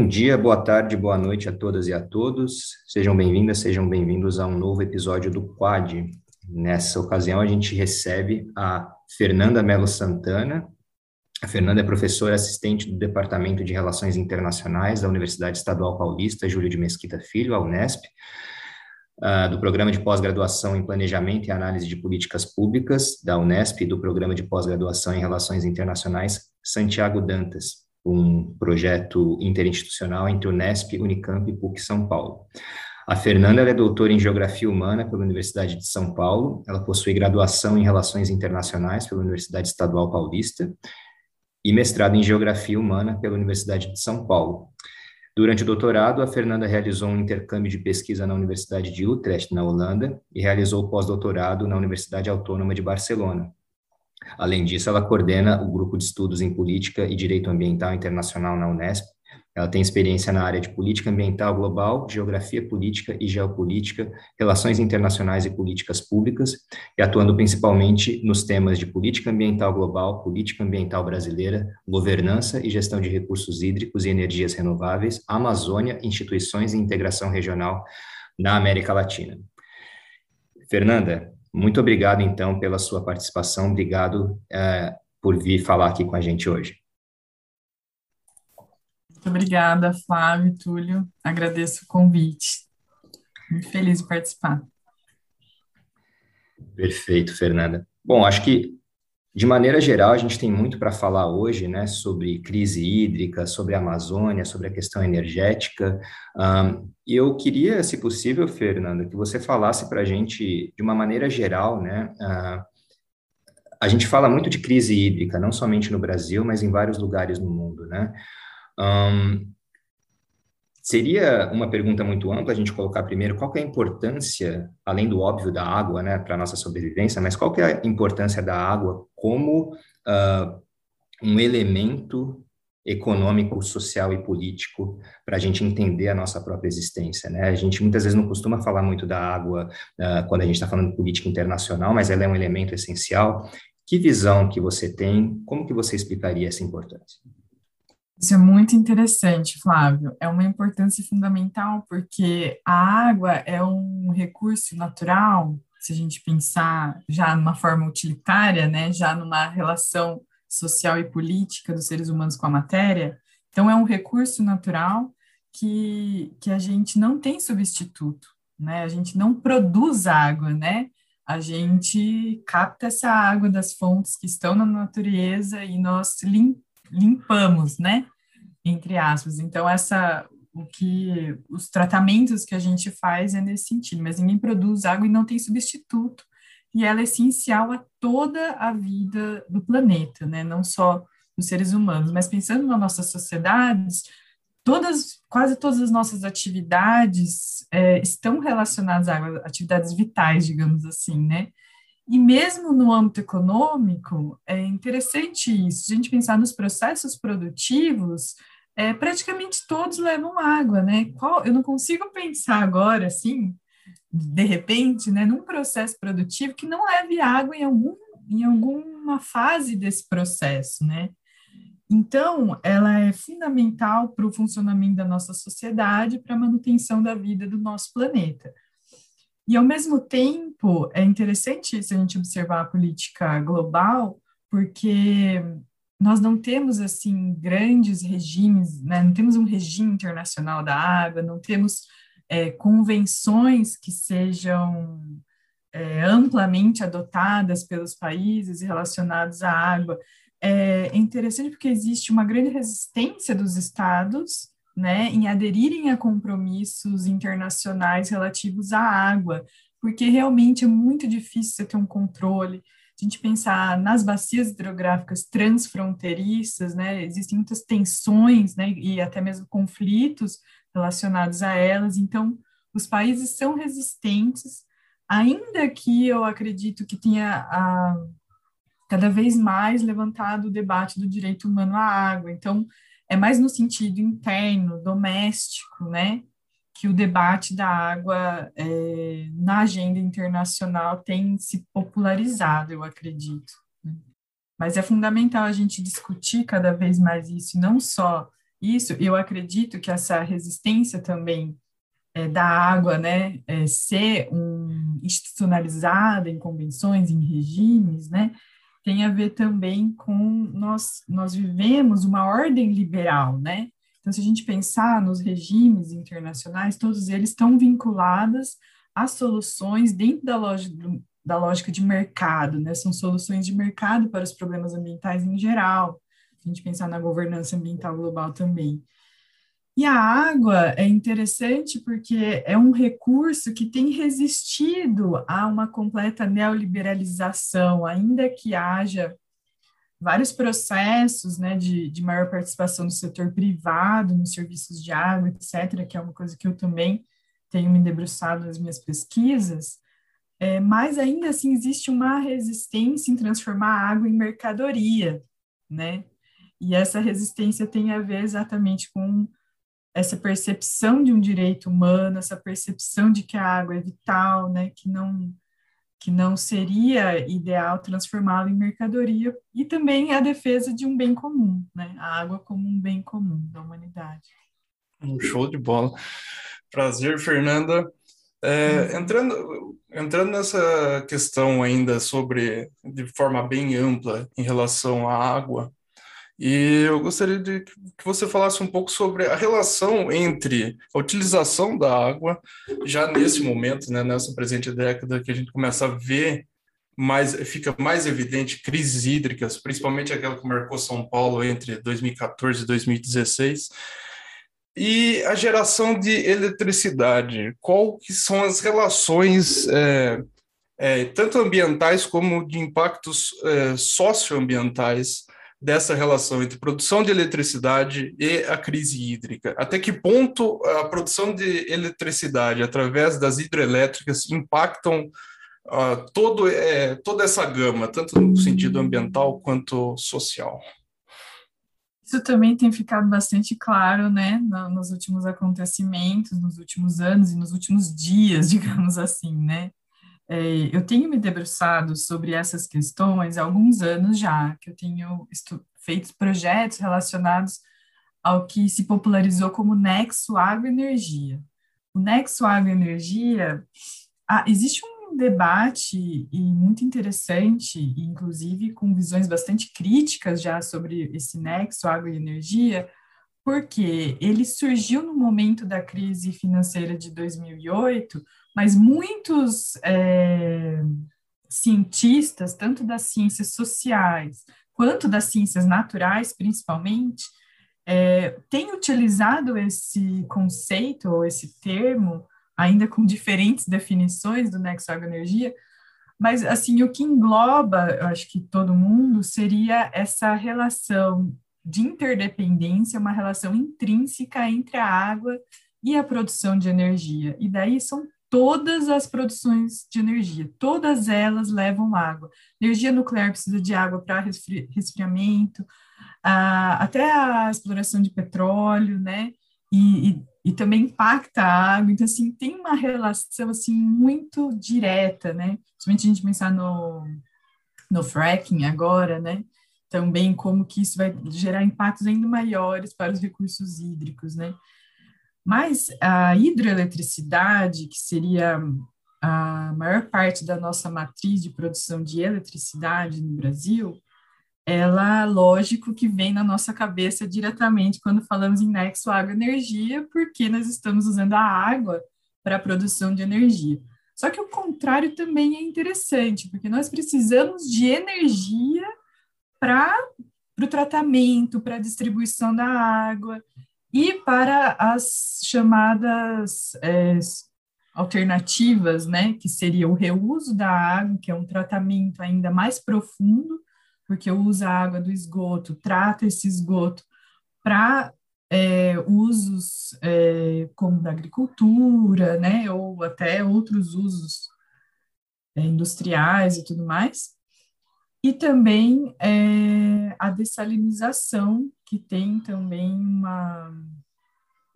Bom dia, boa tarde, boa noite a todas e a todos. Sejam bem-vindas, sejam bem-vindos a um novo episódio do Quad. Nessa ocasião, a gente recebe a Fernanda Melo Santana. A Fernanda é professora assistente do Departamento de Relações Internacionais da Universidade Estadual Paulista, Júlio de Mesquita Filho, a Unesp, uh, do Programa de Pós-Graduação em Planejamento e Análise de Políticas Públicas, da Unesp, e do Programa de Pós-Graduação em Relações Internacionais, Santiago Dantas um projeto interinstitucional entre Unesp, Unicamp e PUC São Paulo. A Fernanda é doutora em Geografia Humana pela Universidade de São Paulo, ela possui graduação em Relações Internacionais pela Universidade Estadual Paulista e mestrado em Geografia Humana pela Universidade de São Paulo. Durante o doutorado, a Fernanda realizou um intercâmbio de pesquisa na Universidade de Utrecht, na Holanda, e realizou pós-doutorado na Universidade Autônoma de Barcelona, Além disso, ela coordena o grupo de estudos em política e direito ambiental internacional na Unesp. Ela tem experiência na área de política ambiental global, geografia política e geopolítica, relações internacionais e políticas públicas, e atuando principalmente nos temas de política ambiental global, política ambiental brasileira, governança e gestão de recursos hídricos e energias renováveis, Amazônia, instituições e integração regional na América Latina. Fernanda, muito obrigado, então, pela sua participação. Obrigado é, por vir falar aqui com a gente hoje. Muito obrigada, Flávio, Túlio. Agradeço o convite. Muito feliz de participar. Perfeito, Fernanda. Bom, acho que de maneira geral, a gente tem muito para falar hoje, né, sobre crise hídrica, sobre a Amazônia, sobre a questão energética. Um, eu queria, se possível, Fernanda, que você falasse para a gente, de uma maneira geral, né, uh, a gente fala muito de crise hídrica, não somente no Brasil, mas em vários lugares no mundo, né? Um, Seria uma pergunta muito ampla a gente colocar primeiro qual é a importância, além do óbvio da água, né, para a nossa sobrevivência, mas qual é a importância da água como uh, um elemento econômico, social e político para a gente entender a nossa própria existência, né? A gente muitas vezes não costuma falar muito da água uh, quando a gente está falando de política internacional, mas ela é um elemento essencial. Que visão que você tem? Como que você explicaria essa importância? Isso é muito interessante, Flávio. É uma importância fundamental porque a água é um recurso natural, se a gente pensar já numa forma utilitária, né, já numa relação social e política dos seres humanos com a matéria. Então, é um recurso natural que, que a gente não tem substituto, né? A gente não produz água, né? A gente capta essa água das fontes que estão na natureza e nós limpamos né? Entre aspas. Então, essa o que os tratamentos que a gente faz é nesse sentido, mas ninguém produz água e não tem substituto, e ela é essencial a toda a vida do planeta, né? Não só dos seres humanos, mas pensando nas nossas sociedades, todas, quase todas as nossas atividades é, estão relacionadas à água, atividades vitais, digamos assim, né? E mesmo no âmbito econômico, é interessante isso, a gente pensar nos processos produtivos, é, praticamente todos levam água, né? Qual, eu não consigo pensar agora, assim, de repente, né, num processo produtivo que não leve água em, algum, em alguma fase desse processo, né? Então, ela é fundamental para o funcionamento da nossa sociedade, para a manutenção da vida do nosso planeta. E, ao mesmo tempo, é interessante se a gente observar a política global, porque nós não temos, assim, grandes regimes, né? não temos um regime internacional da água, não temos é, convenções que sejam é, amplamente adotadas pelos países relacionados à água. É interessante porque existe uma grande resistência dos estados né, em aderirem a compromissos internacionais relativos à água, porque realmente é muito difícil você ter um controle. A gente pensar nas bacias hidrográficas transfronteiriças, né, existem muitas tensões, né, e até mesmo conflitos relacionados a elas. Então, os países são resistentes, ainda que eu acredito que tenha a, cada vez mais levantado o debate do direito humano à água. Então, é mais no sentido interno, doméstico, né, que o debate da água é, na agenda internacional tem se popularizado, eu acredito. Né. Mas é fundamental a gente discutir cada vez mais isso, não só Isso, eu acredito que essa resistência também é, da água, né, é, ser um, institucionalizada em convenções, em regimes, né, tem a ver também com nós, nós vivemos uma ordem liberal, né? Então, se a gente pensar nos regimes internacionais, todos eles estão vinculados a soluções dentro da lógica, da lógica de mercado, né? São soluções de mercado para os problemas ambientais em geral. A gente pensar na governança ambiental global também. E a água é interessante porque é um recurso que tem resistido a uma completa neoliberalização, ainda que haja vários processos né, de, de maior participação do setor privado nos serviços de água, etc., que é uma coisa que eu também tenho me debruçado nas minhas pesquisas, é, mas ainda assim existe uma resistência em transformar a água em mercadoria, né? E essa resistência tem a ver exatamente com essa percepção de um direito humano, essa percepção de que a água é vital, né, que não que não seria ideal transformá-la em mercadoria e também a defesa de um bem comum, né, a água como um bem comum da humanidade. Um show de bola. Prazer, Fernanda. É, entrando, entrando nessa questão ainda sobre, de forma bem ampla, em relação à água, e eu gostaria de que você falasse um pouco sobre a relação entre a utilização da água, já nesse momento, né, nessa presente década, que a gente começa a ver mais, fica mais evidente crises hídricas, principalmente aquela que marcou São Paulo entre 2014 e 2016, e a geração de eletricidade. Qual que são as relações é, é, tanto ambientais como de impactos é, socioambientais dessa relação entre produção de eletricidade e a crise hídrica? Até que ponto a produção de eletricidade através das hidrelétricas impactam uh, todo, é, toda essa gama, tanto no sentido ambiental quanto social? Isso também tem ficado bastante claro, né, nos últimos acontecimentos, nos últimos anos e nos últimos dias, digamos assim, né? É, eu tenho me debruçado sobre essas questões há alguns anos já, que eu tenho feito projetos relacionados ao que se popularizou como Nexo Agroenergia. O Nexo Agroenergia, ah, existe um debate muito interessante, inclusive com visões bastante críticas já sobre esse Nexo Agroenergia, porque ele surgiu no momento da crise financeira de 2008, mas muitos é, cientistas, tanto das ciências sociais quanto das ciências naturais, principalmente, é, têm utilizado esse conceito ou esse termo, ainda com diferentes definições do nexo energia, mas assim o que engloba, eu acho que todo mundo seria essa relação de interdependência, uma relação intrínseca entre a água e a produção de energia. E daí são todas as produções de energia, todas elas levam água. Energia nuclear precisa de água para resfri resfriamento, até a exploração de petróleo, né? E, e, e, também impacta a água. Então, assim, tem uma relação, assim, muito direta, né? Principalmente a gente pensar no, no fracking agora, né? Também como que isso vai gerar impactos ainda maiores para os recursos hídricos, né? Mas a hidroeletricidade, que seria a maior parte da nossa matriz de produção de eletricidade no Brasil, ela, lógico que vem na nossa cabeça diretamente quando falamos em nexo água-energia, porque nós estamos usando a água para a produção de energia. Só que o contrário também é interessante, porque nós precisamos de energia para o tratamento, para a distribuição da água, e para as chamadas é, alternativas, né, que seria o reuso da água, que é um tratamento ainda mais profundo, porque usa a água do esgoto, trata esse esgoto para é, usos é, como da agricultura, né, ou até outros usos é, industriais e tudo mais. E também é, a dessalinização, que tem também uma,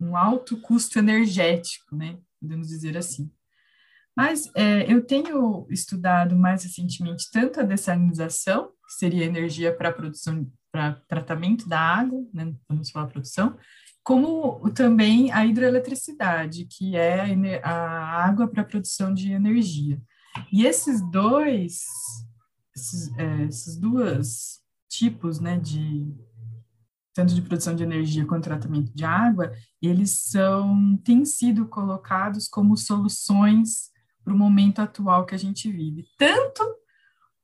um alto custo energético, né? Podemos dizer assim. Mas é, eu tenho estudado mais recentemente tanto a dessalinização, que seria energia para produção para tratamento da água, né, vamos falar produção, como também a hidroeletricidade, que é a água para produção de energia. E esses dois, esses, é, esses tipos, né, de tanto de produção de energia quanto tratamento de água, eles são têm sido colocados como soluções para o momento atual que a gente vive, tanto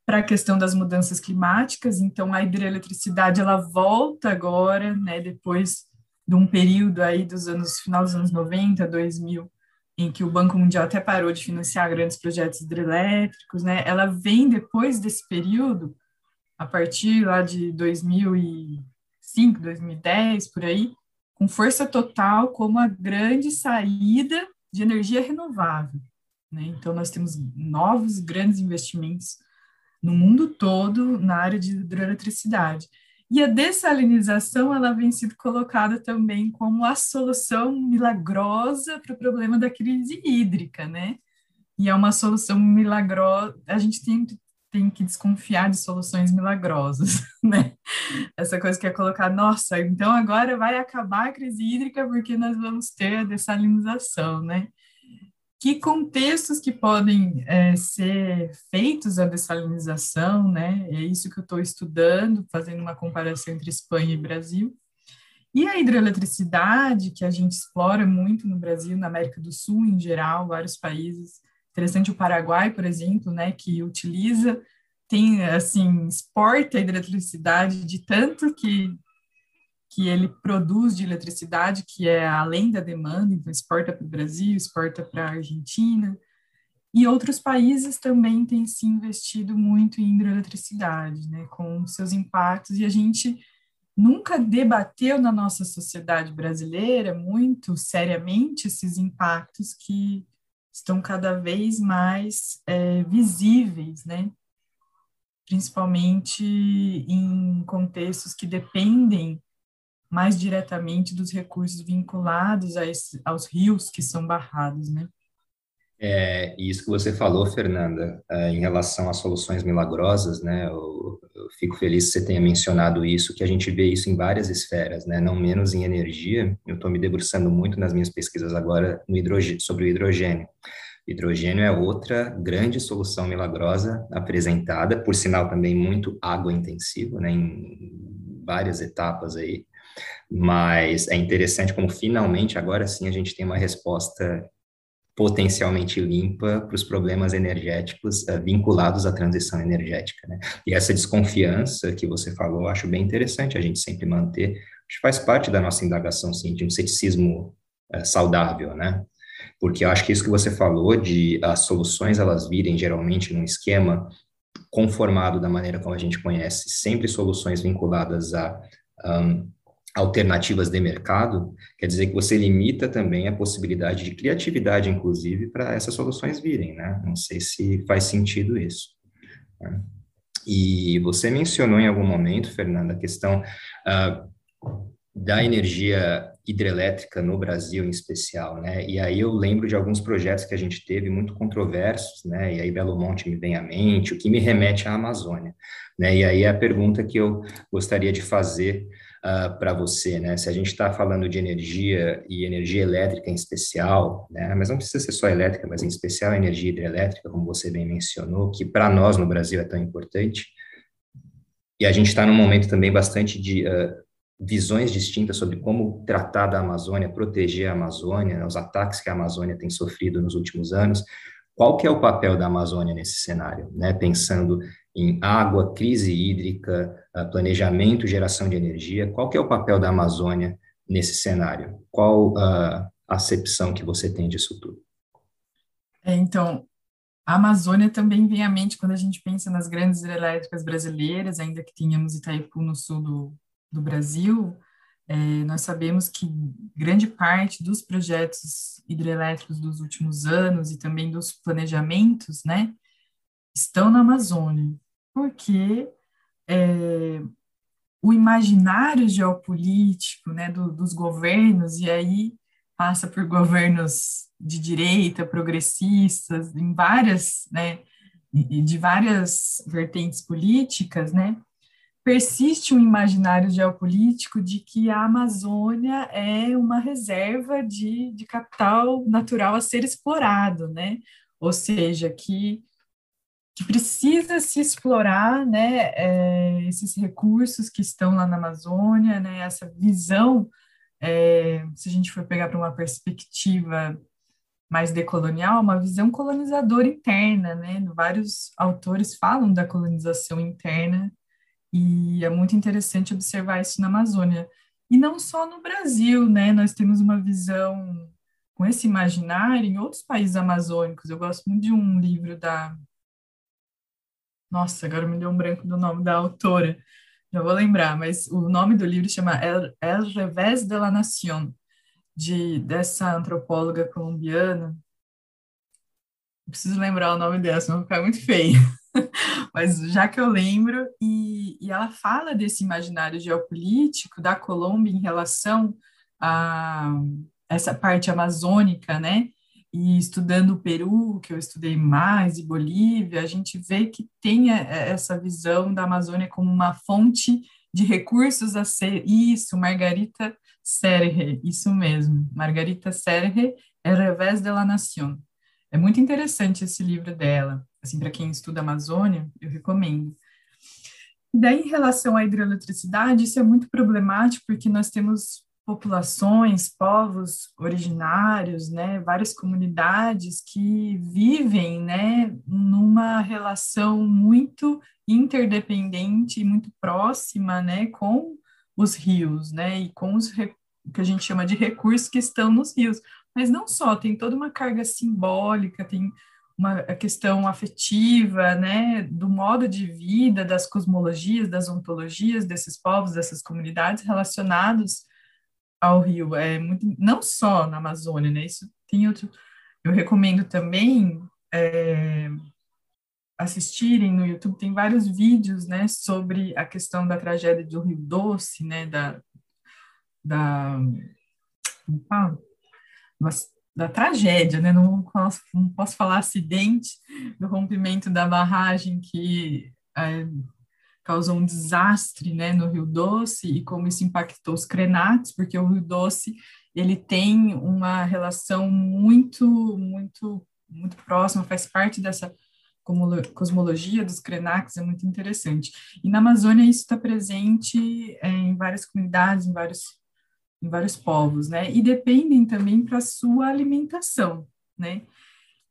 para a questão das mudanças climáticas, então a hidroeletricidade ela volta agora, né, depois de um período aí dos anos final dos anos 90, 2000, em que o Banco Mundial até parou de financiar grandes projetos hidrelétricos, né? Ela vem depois desse período, a partir lá de 2000 e 2005, 2010, por aí, com força total como a grande saída de energia renovável. Né? Então, nós temos novos grandes investimentos no mundo todo na área de hidroeletricidade. E a dessalinização ela vem sendo colocada também como a solução milagrosa para o problema da crise hídrica, né? E é uma solução milagrosa. A gente tem tem que desconfiar de soluções milagrosas, né? Essa coisa que é colocar, nossa, então agora vai acabar a crise hídrica porque nós vamos ter a dessalinização, né? Que contextos que podem é, ser feitos a dessalinização, né? É isso que eu estou estudando, fazendo uma comparação entre Espanha e Brasil. E a hidroeletricidade, que a gente explora muito no Brasil, na América do Sul em geral, vários países, Interessante o Paraguai, por exemplo, né, que utiliza, tem, assim, exporta hidroeletricidade de tanto que, que ele produz de eletricidade, que é além da demanda, então exporta para o Brasil, exporta para a Argentina, e outros países também têm se investido muito em hidroeletricidade, né, com seus impactos, e a gente nunca debateu na nossa sociedade brasileira muito seriamente esses impactos que estão cada vez mais é, visíveis, né? principalmente em contextos que dependem mais diretamente dos recursos vinculados a esse, aos rios que são barrados, né? É, isso que você falou, Fernanda, é, em relação às soluções milagrosas, né? Eu, eu, fico feliz que você tenha mencionado isso, que a gente vê isso em várias esferas, né? Não menos em energia. Eu estou me debruçando muito nas minhas pesquisas agora sobre o hidrogênio. Hidrogênio é outra grande solução milagrosa apresentada, por sinal também muito água intensivo, né? Em várias etapas aí. Mas é interessante como finalmente agora sim a gente tem uma resposta potencialmente limpa para os problemas energéticos uh, vinculados à transição energética. Né? E essa desconfiança que você falou, acho bem interessante a gente sempre manter, acho que faz parte da nossa indagação, sim, de um ceticismo uh, saudável, né? Porque eu acho que isso que você falou de as soluções elas virem geralmente num esquema conformado da maneira como a gente conhece, sempre soluções vinculadas a um, alternativas de mercado, quer dizer que você limita também a possibilidade de criatividade, inclusive, para essas soluções virem, né? Não sei se faz sentido isso. Né? E você mencionou em algum momento, Fernanda, a questão uh, da energia hidrelétrica no Brasil em especial, né? E aí eu lembro de alguns projetos que a gente teve muito controversos, né? E aí Belo Monte me vem à mente, o que me remete à Amazônia, né? E aí é a pergunta que eu gostaria de fazer uh, ah, para você, né? Se a gente está falando de energia e energia elétrica em especial, né? Mas não precisa ser só elétrica, mas em especial energia hidrelétrica, como você bem mencionou, que para nós no Brasil é tão importante. E a gente está num momento também bastante de uh, visões distintas sobre como tratar da Amazônia, proteger a Amazônia, né? os ataques que a Amazônia tem sofrido nos últimos anos. Qual que é o papel da Amazônia nesse cenário, né? Pensando em água, crise hídrica, planejamento, geração de energia. Qual que é o papel da Amazônia nesse cenário? Qual a acepção que você tem disso tudo? É, então, a Amazônia também vem à mente quando a gente pensa nas grandes hidrelétricas brasileiras, ainda que tenhamos Itaipu no sul do, do Brasil, é, nós sabemos que grande parte dos projetos hidrelétricos dos últimos anos e também dos planejamentos, né, estão na Amazônia, porque é, o imaginário geopolítico né, do, dos governos, e aí passa por governos de direita, progressistas, em várias, né, de várias vertentes políticas, né, persiste um imaginário geopolítico de que a Amazônia é uma reserva de, de capital natural a ser explorado, né? Ou seja, que, que precisa se explorar, né, é, esses recursos que estão lá na Amazônia, né, essa visão, é, se a gente for pegar para uma perspectiva mais decolonial, uma visão colonizadora interna, né? Vários autores falam da colonização interna e é muito interessante observar isso na Amazônia. E não só no Brasil, né? Nós temos uma visão com esse imaginário em outros países amazônicos. Eu gosto muito de um livro da. Nossa, agora me deu um branco do nome da autora, já vou lembrar, mas o nome do livro chama El, El Revés de la Nación, de, dessa antropóloga colombiana. Preciso lembrar o nome dela, senão vai ficar muito feio. Mas já que eu lembro, e, e ela fala desse imaginário geopolítico da Colômbia em relação a essa parte amazônica, né? E estudando o Peru, que eu estudei mais, e Bolívia, a gente vê que tem essa visão da Amazônia como uma fonte de recursos a ser. Isso, Margarita Serre, isso mesmo. Margarita Serre, El Revés de la Nación. É muito interessante esse livro dela assim, para quem estuda Amazônia, eu recomendo. E daí, em relação à hidroeletricidade, isso é muito problemático, porque nós temos populações, povos originários, né, várias comunidades que vivem, né, numa relação muito interdependente e muito próxima, né, com os rios, né, e com os que a gente chama de recursos que estão nos rios. Mas não só, tem toda uma carga simbólica, tem uma questão afetiva, né, do modo de vida, das cosmologias, das ontologias desses povos, dessas comunidades relacionados ao rio. É muito, não só na Amazônia, né? Isso tem outro. Eu recomendo também é, assistirem no YouTube. Tem vários vídeos, né, sobre a questão da tragédia do Rio Doce, né, da da fala? da tragédia, né? Não posso, não posso falar acidente do rompimento da barragem que é, causou um desastre, né, no Rio Doce e como isso impactou os crenates, porque o Rio Doce ele tem uma relação muito, muito, muito próxima, faz parte dessa cosmologia dos crenates, é muito interessante. E na Amazônia isso está presente é, em várias comunidades, em vários em vários povos, né? E dependem também para sua alimentação, né?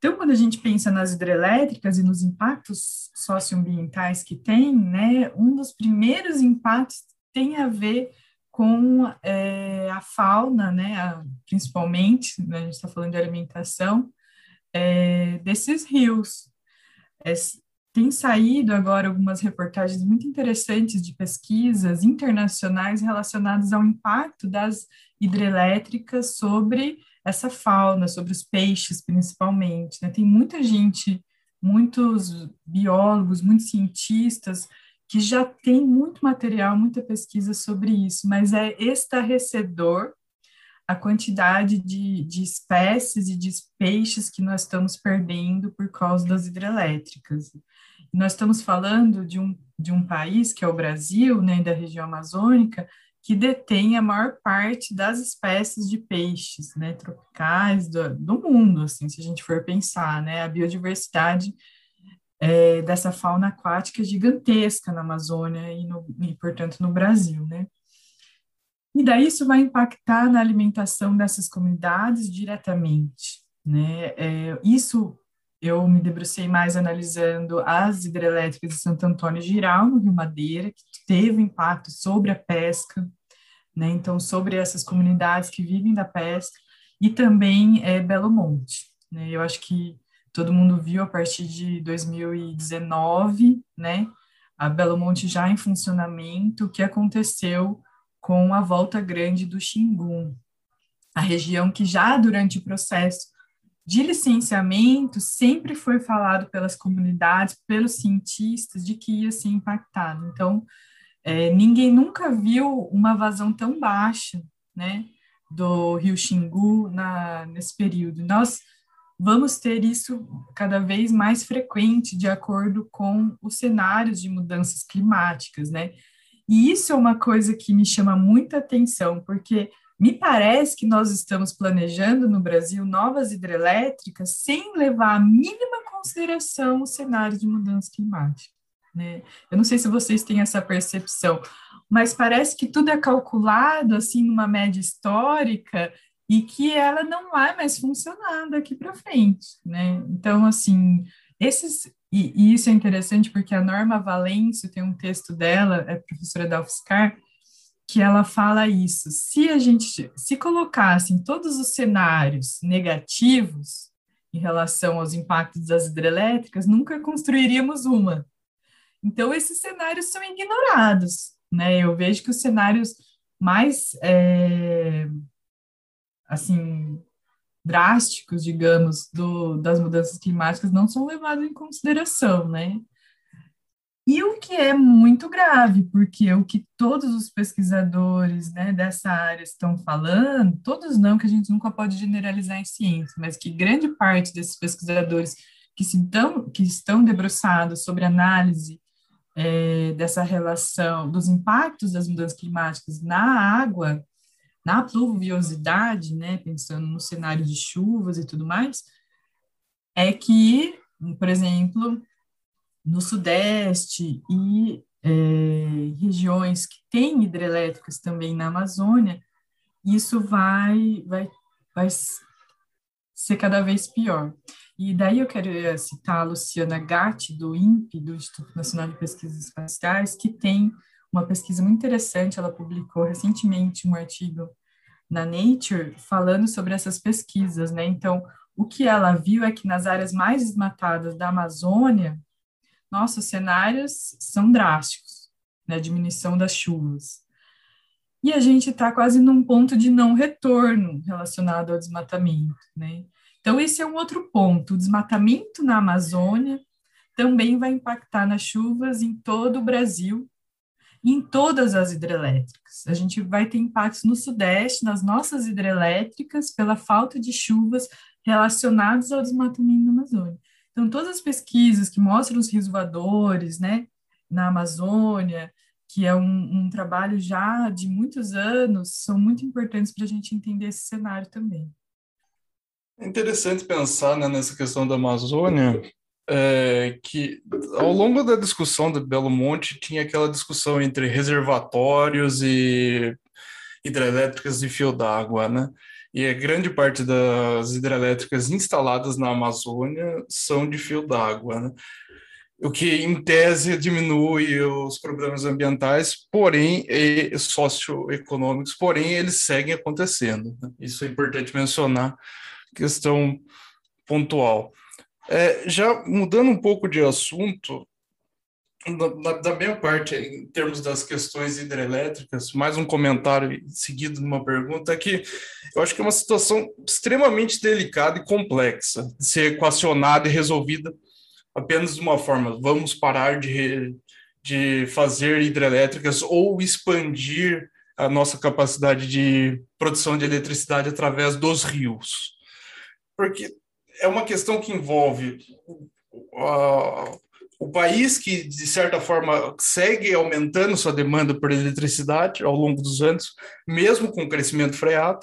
Então, quando a gente pensa nas hidrelétricas e nos impactos socioambientais que tem, né, um dos primeiros impactos tem a ver com é, a fauna, né, a, principalmente, né, a gente está falando de alimentação, é, desses rios. É, tem saído agora algumas reportagens muito interessantes de pesquisas internacionais relacionadas ao impacto das hidrelétricas sobre essa fauna, sobre os peixes principalmente. Né? Tem muita gente, muitos biólogos, muitos cientistas que já tem muito material, muita pesquisa sobre isso, mas é estarrecedor a quantidade de, de espécies e de peixes que nós estamos perdendo por causa das hidrelétricas. Nós estamos falando de um, de um país, que é o Brasil, né, da região amazônica, que detém a maior parte das espécies de peixes, né, tropicais do, do mundo, assim, se a gente for pensar, né, a biodiversidade é, dessa fauna aquática gigantesca na Amazônia e, no, e, portanto, no Brasil, né. E daí isso vai impactar na alimentação dessas comunidades diretamente, né, é, isso eu me debrucei mais analisando as hidrelétricas de Santo Antônio Giral, no Rio Madeira, que teve impacto sobre a pesca, né? Então, sobre essas comunidades que vivem da pesca, e também é, Belo Monte. Né? Eu acho que todo mundo viu a partir de 2019, né? A Belo Monte já em funcionamento, o que aconteceu com a volta grande do Xingu, a região que já durante o processo de licenciamento sempre foi falado pelas comunidades, pelos cientistas, de que ia ser impactado. Então, é, ninguém nunca viu uma vazão tão baixa, né, do Rio Xingu na, nesse período. Nós vamos ter isso cada vez mais frequente, de acordo com os cenários de mudanças climáticas, né? E isso é uma coisa que me chama muita atenção, porque me parece que nós estamos planejando no Brasil novas hidrelétricas sem levar a mínima consideração o cenário de mudança climática. Né? Eu não sei se vocês têm essa percepção, mas parece que tudo é calculado assim numa média histórica e que ela não vai mais funcionar daqui para frente, né? Então, assim, esses e, e, isso é interessante porque a Norma Valêncio tem um texto dela, é professora da UFSCar, que ela fala isso. Se a gente se colocassem todos os cenários negativos em relação aos impactos das hidrelétricas, nunca construiríamos uma. Então, esses cenários são ignorados. Né? Eu vejo que os cenários mais é, assim drásticos, digamos, do, das mudanças climáticas não são levados em consideração, né? E o que é muito grave, porque o que todos os pesquisadores né, dessa área estão falando, todos não, que a gente nunca pode generalizar em ciência, mas que grande parte desses pesquisadores que, se dão, que estão debruçados sobre análise é, dessa relação, dos impactos das mudanças climáticas na água, na pluviosidade, né, pensando no cenário de chuvas e tudo mais, é que, por exemplo, no Sudeste e é, regiões que têm hidrelétricas também na Amazônia, isso vai, vai, vai ser cada vez pior. E daí eu quero eh, citar a Luciana Gatti, do INPE, do Instituto Nacional de Pesquisas Espaciais, que tem uma pesquisa muito interessante, ela publicou recentemente um artigo na Nature falando sobre essas pesquisas, né? Então, o que ela viu é que nas áreas mais desmatadas da Amazônia, nossos cenários são drásticos, né? Diminuição das chuvas. E a gente está quase num ponto de não retorno relacionado ao desmatamento, né? Então, esse é um outro ponto. O desmatamento na Amazônia também vai impactar nas chuvas em todo o Brasil em todas as hidrelétricas. A gente vai ter impactos no Sudeste, nas nossas hidrelétricas, pela falta de chuvas relacionadas ao desmatamento na Amazônia. Então, todas as pesquisas que mostram os rios voadores, né, na Amazônia, que é um, um trabalho já de muitos anos, são muito importantes para a gente entender esse cenário também. É interessante pensar né, nessa questão da Amazônia, é, que ao longo da discussão do Belo Monte tinha aquela discussão entre reservatórios e hidrelétricas de fio d'água, né? E a grande parte das hidrelétricas instaladas na Amazônia são de fio d'água, né? O que, em tese, diminui os problemas ambientais, porém, e socioeconômicos, porém, eles seguem acontecendo. Né? Isso é importante mencionar questão pontual. É, já mudando um pouco de assunto, da, da, minha parte, em termos das questões hidrelétricas, mais um comentário seguido de uma pergunta, é que eu acho que é uma situação extremamente delicada e complexa de ser equacionada e resolvida apenas de uma forma: vamos parar de, de fazer hidrelétricas ou expandir a nossa capacidade de produção de eletricidade através dos rios. Porque é uma questão que envolve uh, o país que, de certa forma, segue aumentando sua demanda por eletricidade ao longo dos anos, mesmo com o crescimento freado.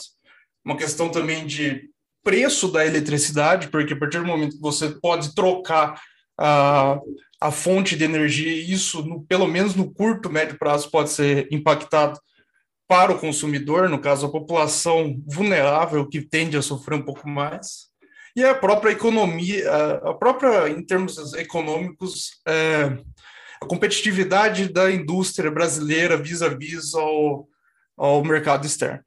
Uma questão também de preço da eletricidade, porque a partir do momento que você pode trocar a, a fonte de energia, isso, no, pelo menos no curto, médio prazo, pode ser impactado para o consumidor, no caso, a população vulnerável que tende a sofrer um pouco mais e a própria economia, a própria, em termos econômicos, é, a competitividade da indústria brasileira vis-à-vis ao, ao mercado externo.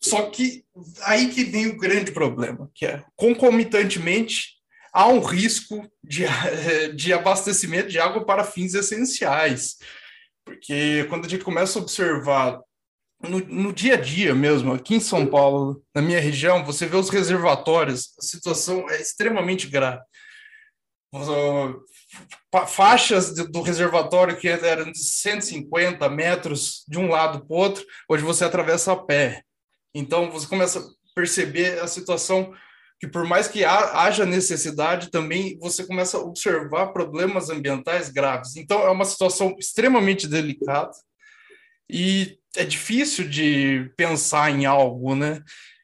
Só que aí que vem o grande problema, que é, concomitantemente, há um risco de, de abastecimento de água para fins essenciais. Porque quando a gente começa a observar no, no, dia a dia mesmo, aqui em São Paulo, na minha região, você vê os reservatórios, a situação é extremamente grave. Faixas do reservatório que eram de 150 metros de um lado para o outro, hoje você atravessa a pé. Então, você começa a perceber a situação que, por mais que haja necessidade, também você começa a observar problemas ambientais graves. Então, é uma situação extremamente delicada e é difícil de pensar em algo, né?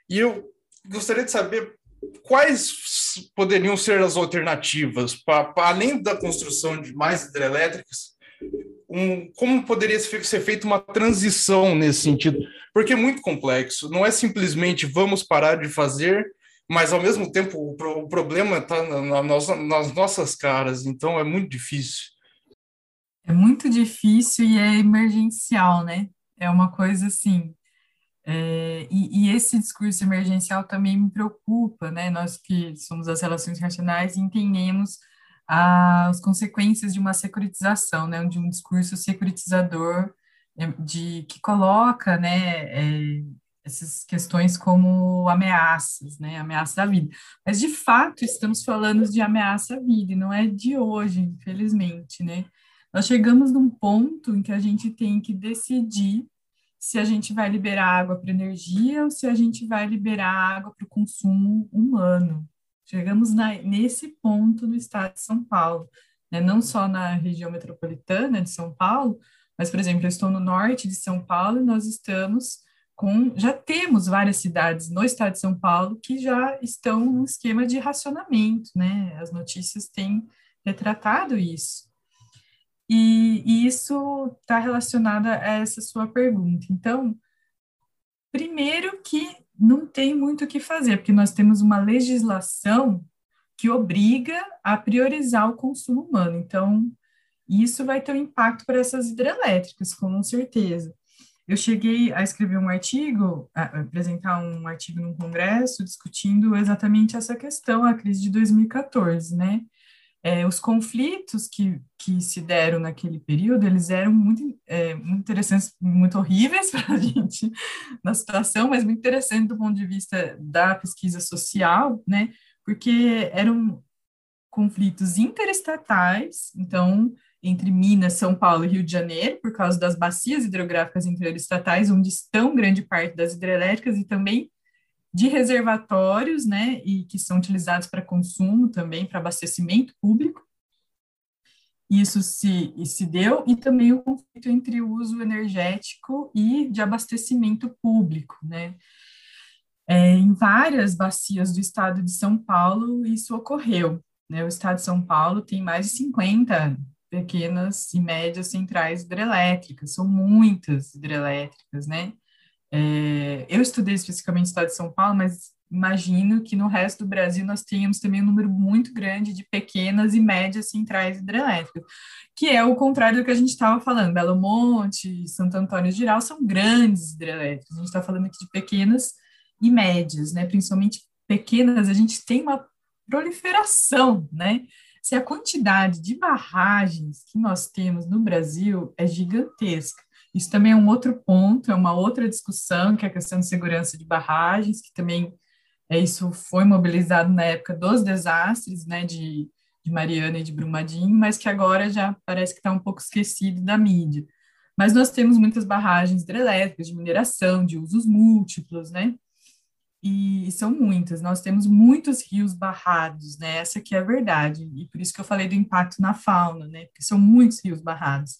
E eu gostaria de saber quais poderiam ser as alternativas para além da construção de mais hidrelétricas, um, como poderia ser feita uma transição nesse sentido? Porque é muito complexo, não é simplesmente vamos parar de fazer, mas ao mesmo tempo o, o problema está na, nas, nas nossas caras, então é muito difícil. É muito difícil e é emergencial, né? É uma coisa assim. É, e, e, esse discurso emergencial também me preocupa, né? Nós que somos as relações racionais entendemos as consequências de uma securitização, né? De um discurso securitizador é, de que coloca, né? É, essas questões como ameaças, né, ameaça à vida. Mas, de fato, estamos falando de ameaça à vida, e não é de hoje, infelizmente, né. Nós chegamos num ponto em que a gente tem que decidir se a gente vai liberar água para energia ou se a gente vai liberar água para o consumo humano. Chegamos na, nesse ponto no estado de São Paulo, né? não só na região metropolitana de São Paulo, mas, por exemplo, eu estou no norte de São Paulo e nós estamos com, já temos várias cidades no estado de São Paulo que já estão no esquema de racionamento, né? As notícias têm retratado isso. E, e isso está relacionado a essa sua pergunta. Então, primeiro que não tem muito o que fazer, porque nós temos uma legislação que obriga a priorizar o consumo humano. Então, isso vai ter um impacto para essas hidrelétricas, com certeza. Eu cheguei a escrever um artigo, apresentar um artigo num congresso discutindo exatamente essa questão, a crise de 2014, né? É, os conflitos que, que se deram naquele período, eles eram muito, é, muito interessantes, muito horríveis para a gente na situação, mas muito interessantes do ponto de vista da pesquisa social, né? Porque eram conflitos interestatais, então entre Minas, São Paulo e Rio de Janeiro, por causa das bacias hidrográficas interestatais, onde estão grande parte das hidrelétricas e também de reservatórios, né, e que são utilizados para consumo também, para abastecimento público. Isso se, se deu, e também o conflito entre o uso energético e de abastecimento público, né. É, em várias bacias do estado de São Paulo, isso ocorreu. Né? O estado de São Paulo tem mais de 50 pequenas e médias centrais hidrelétricas, são muitas hidrelétricas, né? É, eu estudei especificamente no estado de São Paulo, mas imagino que no resto do Brasil nós tenhamos também um número muito grande de pequenas e médias centrais hidrelétricas, que é o contrário do que a gente estava falando. Belo Monte, Santo Antônio Geral são grandes hidrelétricas. A gente está falando aqui de pequenas e médias, né? Principalmente pequenas, a gente tem uma proliferação, né? se a quantidade de barragens que nós temos no Brasil é gigantesca. Isso também é um outro ponto, é uma outra discussão, que é a questão de segurança de barragens, que também é, isso foi mobilizado na época dos desastres, né, de, de Mariana e de Brumadinho, mas que agora já parece que está um pouco esquecido da mídia. Mas nós temos muitas barragens hidrelétricas de mineração, de usos múltiplos, né, e são muitas. Nós temos muitos rios barrados, né? Essa é a verdade. E por isso que eu falei do impacto na fauna, né? Porque são muitos rios barrados.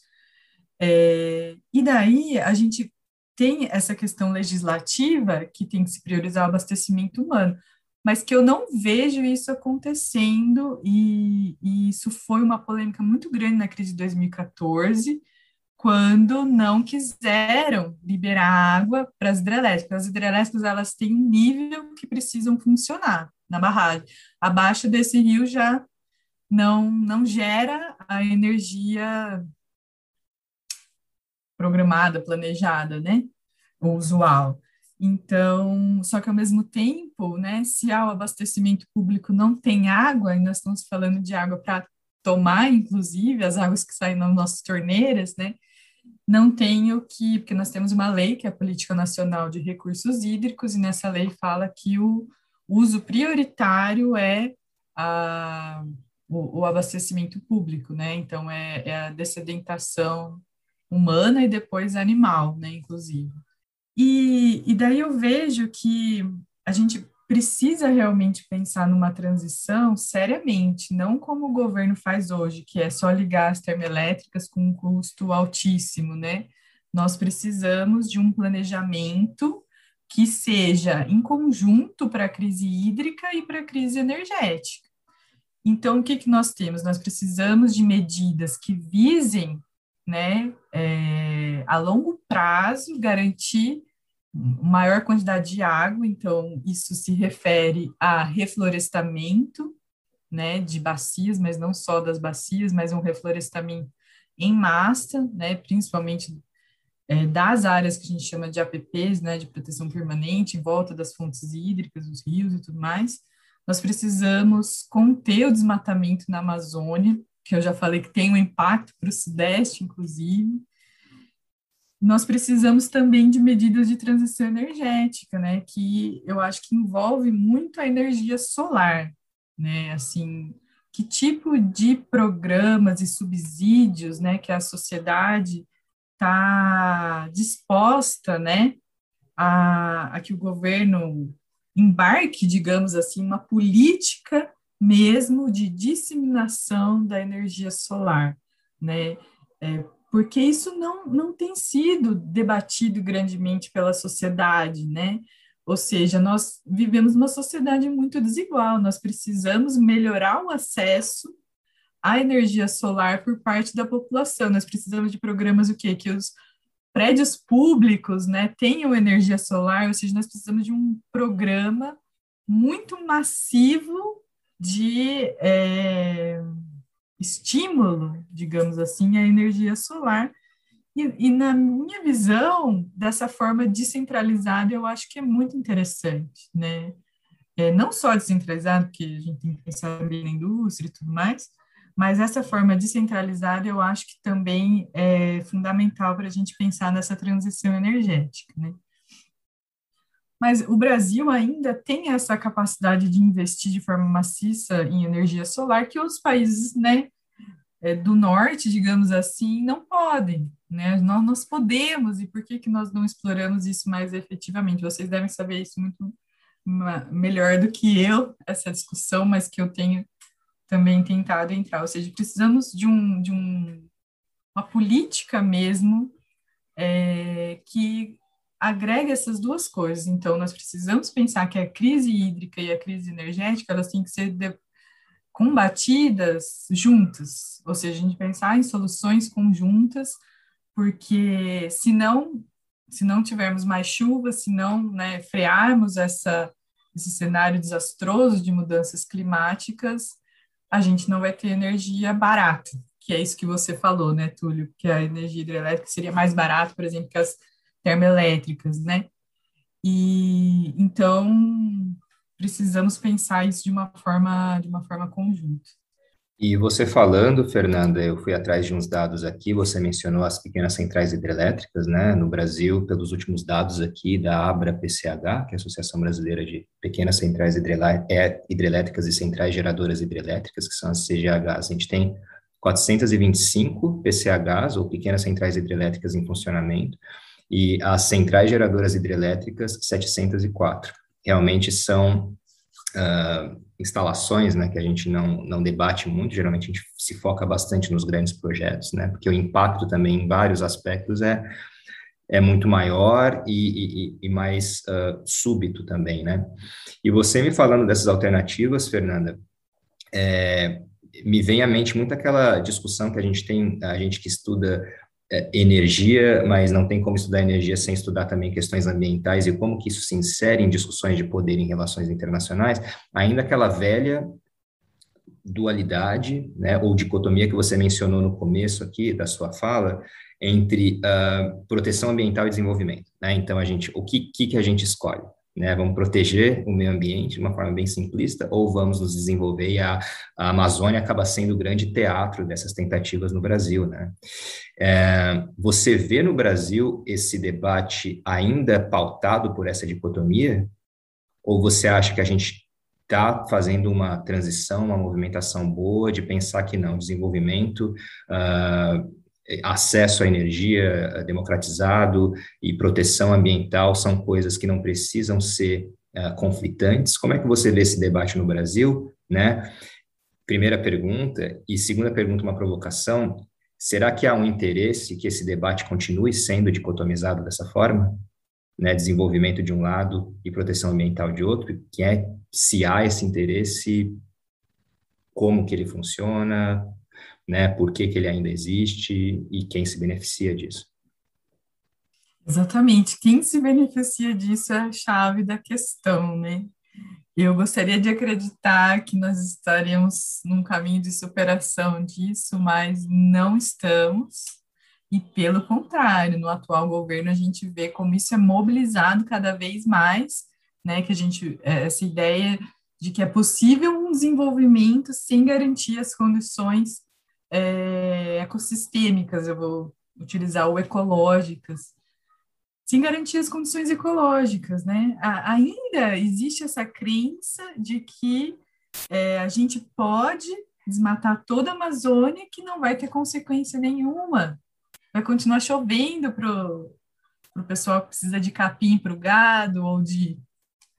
É, e daí a gente tem essa questão legislativa que tem que se priorizar o abastecimento humano, mas que eu não vejo isso acontecendo, e, e isso foi uma polêmica muito grande na crise de 2014, quando não quiseram liberar água para as hidrelétricas. As hidrelétricas elas têm um nível que precisam funcionar na barragem. Abaixo desse rio já não não gera a energia programada, planejada, né? O usual. Então, só que ao mesmo tempo, né, se há o abastecimento público não tem água, e nós estamos falando de água para tomar, inclusive, as águas que saem nas nossas torneiras, né, não tenho que, porque nós temos uma lei, que é a Política Nacional de Recursos Hídricos, e nessa lei fala que o uso prioritário é a, o, o abastecimento público, né? Então, é, é, a dessedentação humana e depois animal, né, inclusive. E, e daí eu vejo que a gente precisa realmente pensar numa transição seriamente, não como o governo faz hoje, que é só ligar as termoelétricas com um custo altíssimo, né? nós precisamos de um planejamento que seja em conjunto para a crise hídrica e para a crise energética. Então, o que, que nós temos? Nós precisamos de medidas que visem, né, é, a longo prazo, garantir maior quantidade de água, então isso se refere a reflorestamento, né, de bacias, mas não só das bacias, mas um reflorestamento em massa, né, principalmente é, das áreas que a gente chama de APPs, né, de proteção permanente, em volta das fontes hídricas, dos rios e tudo mais. Nós precisamos conter o desmatamento na Amazônia, que eu já falei que tem um impacto para o Sudeste, inclusive. Nós precisamos também de medidas de transição energética, né, que eu acho que envolve muito a energia solar, né, assim, que tipo de programas e subsídios, né, que a sociedade está disposta, né, a, a que o governo embarque, digamos assim, uma política mesmo de disseminação da energia solar, né? É, porque isso não, não tem sido debatido grandemente pela sociedade, né? Ou seja, nós vivemos uma sociedade muito desigual, nós precisamos melhorar o acesso à energia solar por parte da população. Nós precisamos de programas o quê? Que os prédios públicos, né, tenham energia solar, ou seja, nós precisamos de um programa muito massivo de é, estímulo, digamos assim, à energia solar. E, e, na minha visão, dessa forma descentralizada, eu acho que é muito interessante, né? É, não só descentralizado, porque a gente tem que pensar também na indústria e tudo mais, mas essa forma descentralizada eu acho que também é fundamental para a gente pensar nessa transição energética, né? Mas o Brasil ainda tem essa capacidade de investir de forma maciça em energia solar que os países, né, é, do norte, digamos assim, não podem, né? Nós, nós podemos, e por que, que nós não exploramos isso mais efetivamente? Vocês devem saber isso muito melhor do que eu, essa discussão, mas que eu tenho também tentado entrar. Ou seja, precisamos de, um, de um, uma política mesmo é, que agregue essas duas coisas. Então, nós precisamos pensar que a crise hídrica e a crise energética elas têm que ser combatidas juntas, ou seja, a gente pensar em soluções conjuntas, porque se não, se não tivermos mais chuva, se não né, frearmos essa, esse cenário desastroso de mudanças climáticas, a gente não vai ter energia barata, que é isso que você falou, né, Túlio, que a energia hidrelétrica seria mais barata, por exemplo, que as termoelétricas, né? E então precisamos pensar isso de uma forma de uma forma conjunta. E você falando, Fernanda, eu fui atrás de uns dados aqui, você mencionou as pequenas centrais hidrelétricas, né, no Brasil, pelos últimos dados aqui da ABRA-PCH, que é a Associação Brasileira de Pequenas Centrais é, Hidrelétricas e Centrais Geradoras Hidrelétricas, que são as CGHs, a gente tem 425 PCHs, ou pequenas centrais hidrelétricas em funcionamento, e as centrais geradoras hidrelétricas, 704. Realmente são uh, instalações, né, que a gente não, não debate muito, geralmente a gente se foca bastante nos grandes projetos, né, porque o impacto também em vários aspectos é, é muito maior e, e, e mais uh, súbito também, né. E você me falando dessas alternativas, Fernanda, é, me vem à mente muito aquela discussão que a gente tem, a gente que estuda energia, mas não tem como estudar energia sem estudar também questões ambientais e como que isso se insere em discussões de poder em relações internacionais, ainda aquela velha dualidade, né, ou dicotomia que você mencionou no começo aqui da sua fala, entre uh, proteção ambiental e desenvolvimento, né? Então a gente, o que, que que a gente escolhe? Né? Vamos proteger o meio ambiente de uma forma bem simplista ou vamos nos desenvolver e a, a Amazônia acaba sendo o grande teatro dessas tentativas no Brasil, né? É, você vê no Brasil esse debate ainda pautado por essa dicotomia? Ou você acha que a gente está fazendo uma transição, uma movimentação boa de pensar que não, desenvolvimento uh, acesso à energia eh, democratizado e proteção ambiental são coisas que não precisam ser uh, conflitantes. Como é que você vê esse debate no Brasil, né? Primeira pergunta e segunda pergunta uma provocação. será que há um interesse que esse debate continue sendo dicotomizado dessa forma? Né, desenvolvimento de um lado e proteção ambiental de outro, que é se há esse interesse, como que ele funciona, né, por que, que ele ainda existe e quem se beneficia disso. Exatamente, quem se beneficia disso é a chave da questão, né? Eu gostaria de acreditar que nós estaremos num caminho de superação disso, mas não estamos. E pelo contrário, no atual governo a gente vê como isso é mobilizado cada vez mais, né? Que a gente é, essa ideia de que é possível um desenvolvimento sem garantir as condições é, ecossistêmicas, eu vou utilizar o ecológicas, sem garantir as condições ecológicas, né? ainda existe essa crença de que é, a gente pode desmatar toda a Amazônia que não vai ter consequência nenhuma. Vai continuar chovendo para o pessoal que precisa de capim para o gado ou de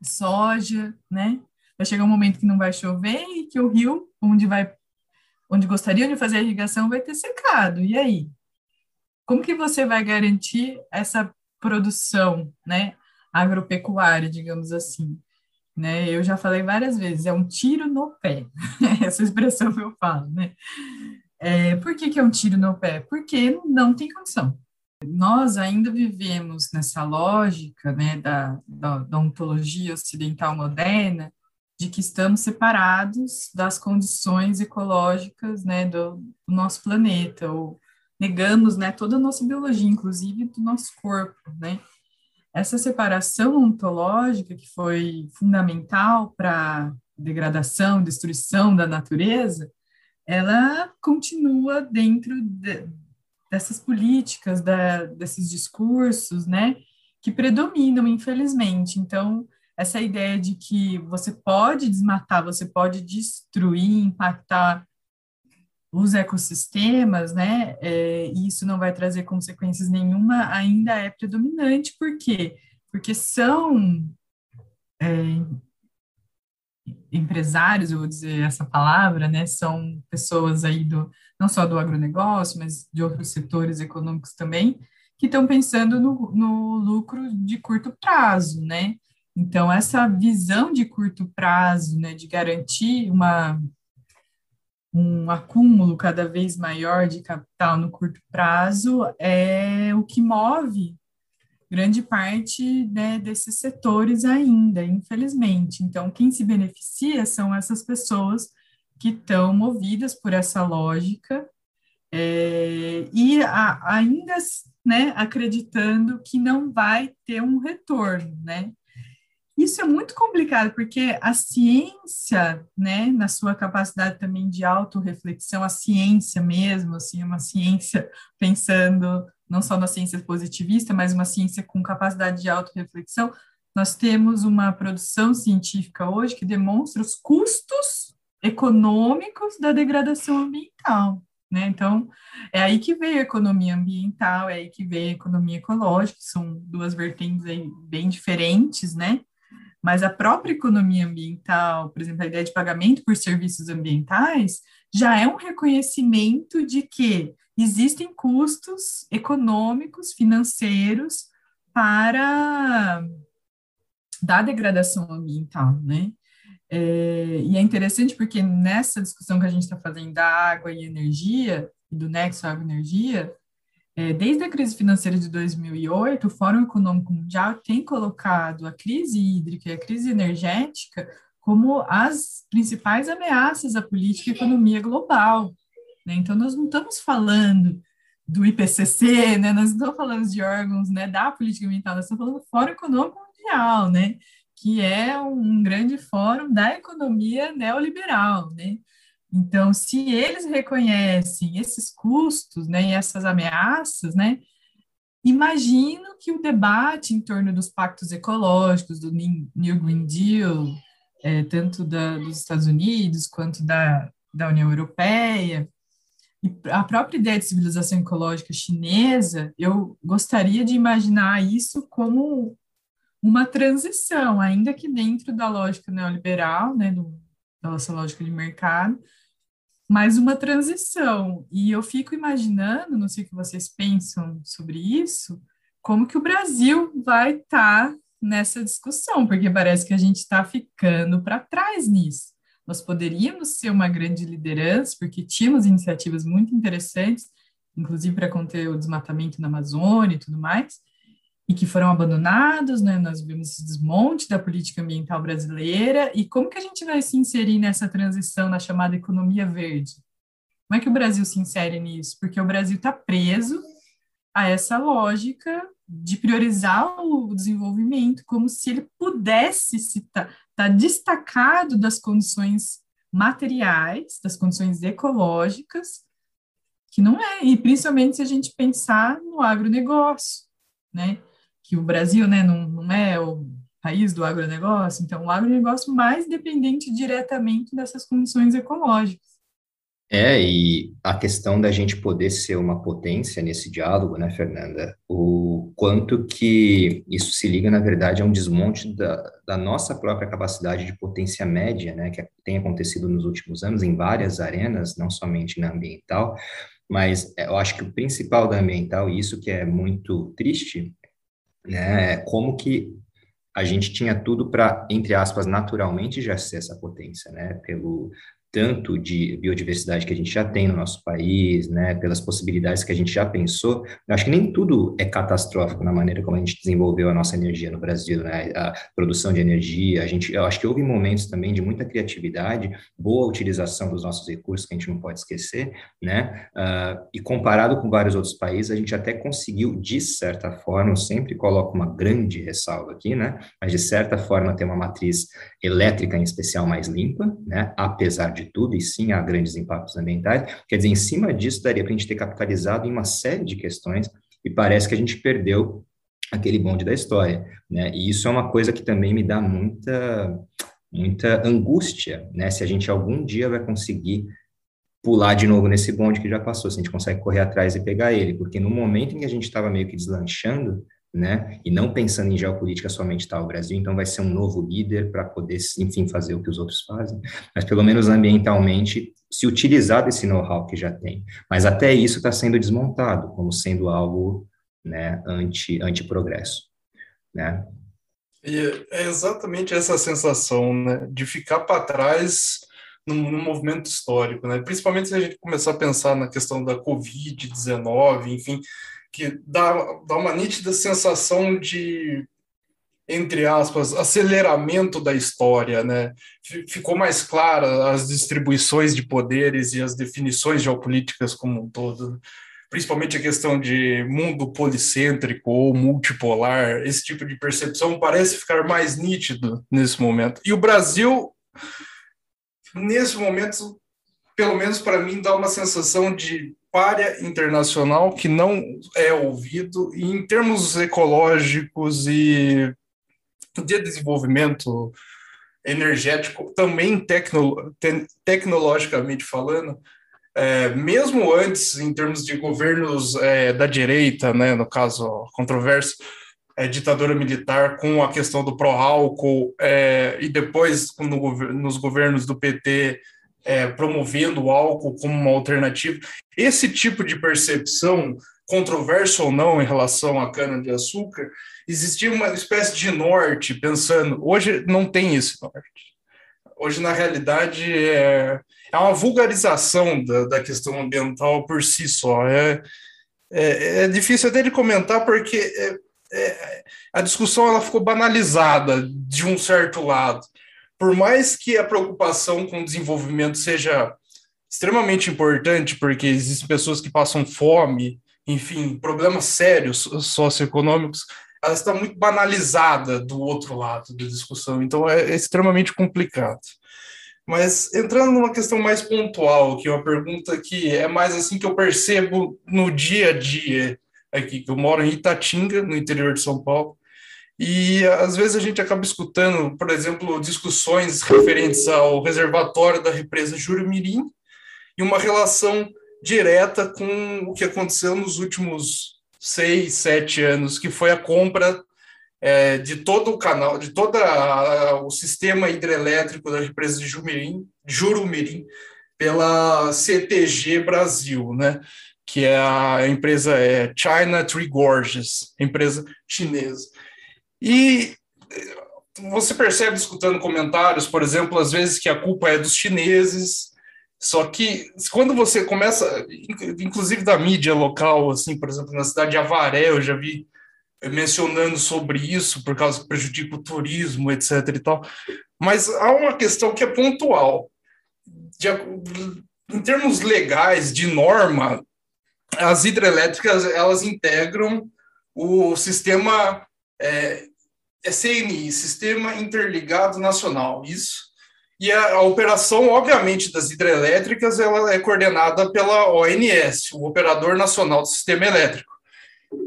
soja, né? Vai chegar um momento que não vai chover e que o rio, onde vai, onde gostariam de fazer a irrigação, vai ter secado. E aí? Como que você vai garantir essa produção, né, agropecuária, digamos assim. Né, eu já falei várias vezes, é um tiro no pé, essa expressão que eu falo, né? É, por que, que é um tiro no pé? Porque não tem condição. Nós ainda vivemos nessa lógica né, da, da, da ontologia ocidental moderna, de que estamos separados das condições ecológicas né, do, do nosso planeta, ou negamos né, toda a nossa biologia, inclusive do nosso corpo, né? Essa separação ontológica que foi fundamental para degradação, destruição da natureza, ela continua dentro de, dessas políticas, da, desses discursos, né, que predominam, infelizmente. Então, essa ideia de que você pode desmatar, você pode destruir, impactar os ecossistemas, né, é, e isso não vai trazer consequências nenhuma, ainda é predominante. Por quê? Porque são é, empresários, eu vou dizer essa palavra, né, são pessoas aí do, não só do agronegócio, mas de outros setores econômicos também, que estão pensando no, no lucro de curto prazo, né, então, essa visão de curto prazo, né, de garantir uma um acúmulo cada vez maior de capital no curto prazo é o que move grande parte né, desses setores ainda, infelizmente. Então, quem se beneficia são essas pessoas que estão movidas por essa lógica é, e a, ainda né, acreditando que não vai ter um retorno, né? Isso é muito complicado, porque a ciência, né, na sua capacidade também de autorreflexão, a ciência mesmo, assim, uma ciência pensando não só na ciência positivista, mas uma ciência com capacidade de autorreflexão, nós temos uma produção científica hoje que demonstra os custos econômicos da degradação ambiental. Né? Então, é aí que veio a economia ambiental, é aí que veio a economia ecológica, são duas vertentes bem diferentes, né? Mas a própria economia ambiental, por exemplo, a ideia de pagamento por serviços ambientais, já é um reconhecimento de que existem custos econômicos, financeiros para da degradação ambiental, né? É, e é interessante porque nessa discussão que a gente está fazendo da água e energia, do nexo água-energia, é, desde a crise financeira de 2008, o Fórum Econômico Mundial tem colocado a crise hídrica e a crise energética como as principais ameaças à política e economia global. Né? Então, nós não estamos falando do IPCC, né? nós não estamos falando de órgãos né, da política ambiental, nós estamos falando do Fórum Econômico Mundial, né? que é um grande fórum da economia neoliberal. Né? Então, se eles reconhecem esses custos, né, e essas ameaças, né, imagino que o debate em torno dos pactos ecológicos, do New Green Deal, é, tanto da, dos Estados Unidos quanto da, da União Europeia, e a própria ideia de civilização ecológica chinesa, eu gostaria de imaginar isso como uma transição, ainda que dentro da lógica neoliberal, né, do, da nossa lógica de mercado, mais uma transição. E eu fico imaginando, não sei o que vocês pensam sobre isso, como que o Brasil vai estar tá nessa discussão, porque parece que a gente está ficando para trás nisso. Nós poderíamos ser uma grande liderança, porque tínhamos iniciativas muito interessantes, inclusive para conter o desmatamento na Amazônia e tudo mais, e que foram abandonados, né? Nós vimos esse desmonte da política ambiental brasileira, e como que a gente vai se inserir nessa transição na chamada economia verde? Como é que o Brasil se insere nisso? Porque o Brasil está preso a essa lógica de priorizar o desenvolvimento, como se ele pudesse estar tá, tá destacado das condições materiais, das condições ecológicas, que não é, e principalmente se a gente pensar no agronegócio, né? Que o Brasil, né, não, não é o país do agronegócio, então o agronegócio mais dependente diretamente dessas condições ecológicas. É, e a questão da gente poder ser uma potência nesse diálogo, né, Fernanda? O quanto que isso se liga, na verdade, a um desmonte da, da nossa própria capacidade de potência média, né, que tem acontecido nos últimos anos em várias arenas, não somente na ambiental, mas eu acho que o principal da ambiental, e isso que é muito triste, né, é como que a gente tinha tudo para, entre aspas, naturalmente já ser essa potência, né, pelo tanto de biodiversidade que a gente já tem no nosso país, né, pelas possibilidades que a gente já pensou, eu acho que nem tudo é catastrófico na maneira como a gente desenvolveu a nossa energia no Brasil, né, a produção de energia, a gente, eu acho que houve momentos também de muita criatividade, boa utilização dos nossos recursos, que a gente não pode esquecer, né, uh, e comparado com vários outros países, a gente até conseguiu, de certa forma, eu sempre coloco uma grande ressalva aqui, né, mas de certa forma ter uma matriz elétrica, em especial, mais limpa, né, apesar de de tudo, e sim há grandes impactos ambientais. Quer dizer, em cima disso, daria para a gente ter capitalizado em uma série de questões, e parece que a gente perdeu aquele bonde da história, né? E isso é uma coisa que também me dá muita, muita angústia, né? Se a gente algum dia vai conseguir pular de novo nesse bonde que já passou, se a gente consegue correr atrás e pegar ele, porque no momento em que a gente estava meio que deslanchando, né? E não pensando em geopolítica somente está o Brasil, então vai ser um novo líder para poder, enfim, fazer o que os outros fazem, mas pelo menos ambientalmente se utilizar desse know-how que já tem. Mas até isso está sendo desmontado como sendo algo, né, anti anti progresso, né? E é exatamente essa sensação, né, de ficar para trás num, num, movimento histórico, né? Principalmente se a gente começar a pensar na questão da Covid-19, enfim, que dá, dá uma nítida sensação de, entre aspas, aceleramento da história, né? Ficou mais clara as distribuições de poderes e as definições geopolíticas como um todo. Principalmente a questão de mundo policêntrico ou multipolar, esse tipo de percepção parece ficar mais nítido nesse momento. E o Brasil, nesse momento, pelo menos para mim, dá uma sensação de párea internacional que não é ouvido, e em termos ecológicos e de desenvolvimento energético, também tecno, te, tecnologicamente falando, é, mesmo antes, em termos de governos é, da direita, né, no caso controverso, é, ditadura militar, com a questão do pró-álcool, é, e depois no, nos governos do PT, é, promovendo o álcool como uma alternativa. Esse tipo de percepção, controverso ou não em relação à cana-de-açúcar, existia uma espécie de norte, pensando. Hoje não tem esse norte. Hoje, na realidade, é, é uma vulgarização da, da questão ambiental por si só. É, é, é difícil até de comentar, porque é, é, a discussão ela ficou banalizada de um certo lado por mais que a preocupação com o desenvolvimento seja extremamente importante, porque existem pessoas que passam fome, enfim, problemas sérios socioeconômicos, ela está muito banalizada do outro lado da discussão, então é, é extremamente complicado. Mas entrando numa questão mais pontual, que é uma pergunta que é mais assim que eu percebo no dia a dia aqui, que eu moro em Itatinga, no interior de São Paulo, e às vezes a gente acaba escutando, por exemplo, discussões referentes ao reservatório da represa Jurumirim e uma relação direta com o que aconteceu nos últimos seis, sete anos, que foi a compra é, de todo o canal, de todo o sistema hidrelétrico da represa de Jurumirim, Jurumirim pela CTG Brasil, né? que é a empresa é China Tree Gorges, empresa chinesa. E você percebe escutando comentários, por exemplo, às vezes que a culpa é dos chineses, só que quando você começa, inclusive da mídia local, assim, por exemplo, na cidade de Avaré, eu já vi mencionando sobre isso, por causa que prejudica o turismo, etc. e tal. Mas há uma questão que é pontual. De, em termos legais, de norma, as hidrelétricas elas integram o sistema é CNI, Sistema Interligado Nacional, isso. E a, a, operação, obviamente, das hidrelétricas ela é coordenada pela ONS, o Operador Nacional do Sistema Elétrico.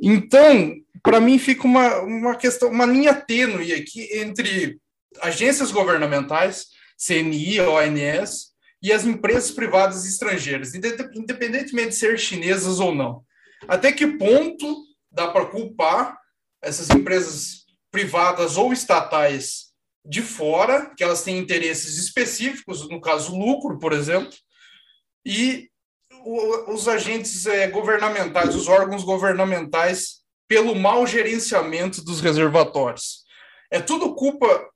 Então, para mim fica uma, uma questão, uma linha tênue aqui entre agências governamentais, CNI, ONS, e as empresas privadas estrangeiras, independentemente de ser chinesas ou não. Até que ponto dá para culpar essas empresas privadas ou estatais de fora, que elas têm interesses específicos, no caso lucro, por exemplo, e os agentes é, governamentais, os órgãos governamentais, pelo mau gerenciamento dos reservatórios. É tudo culpa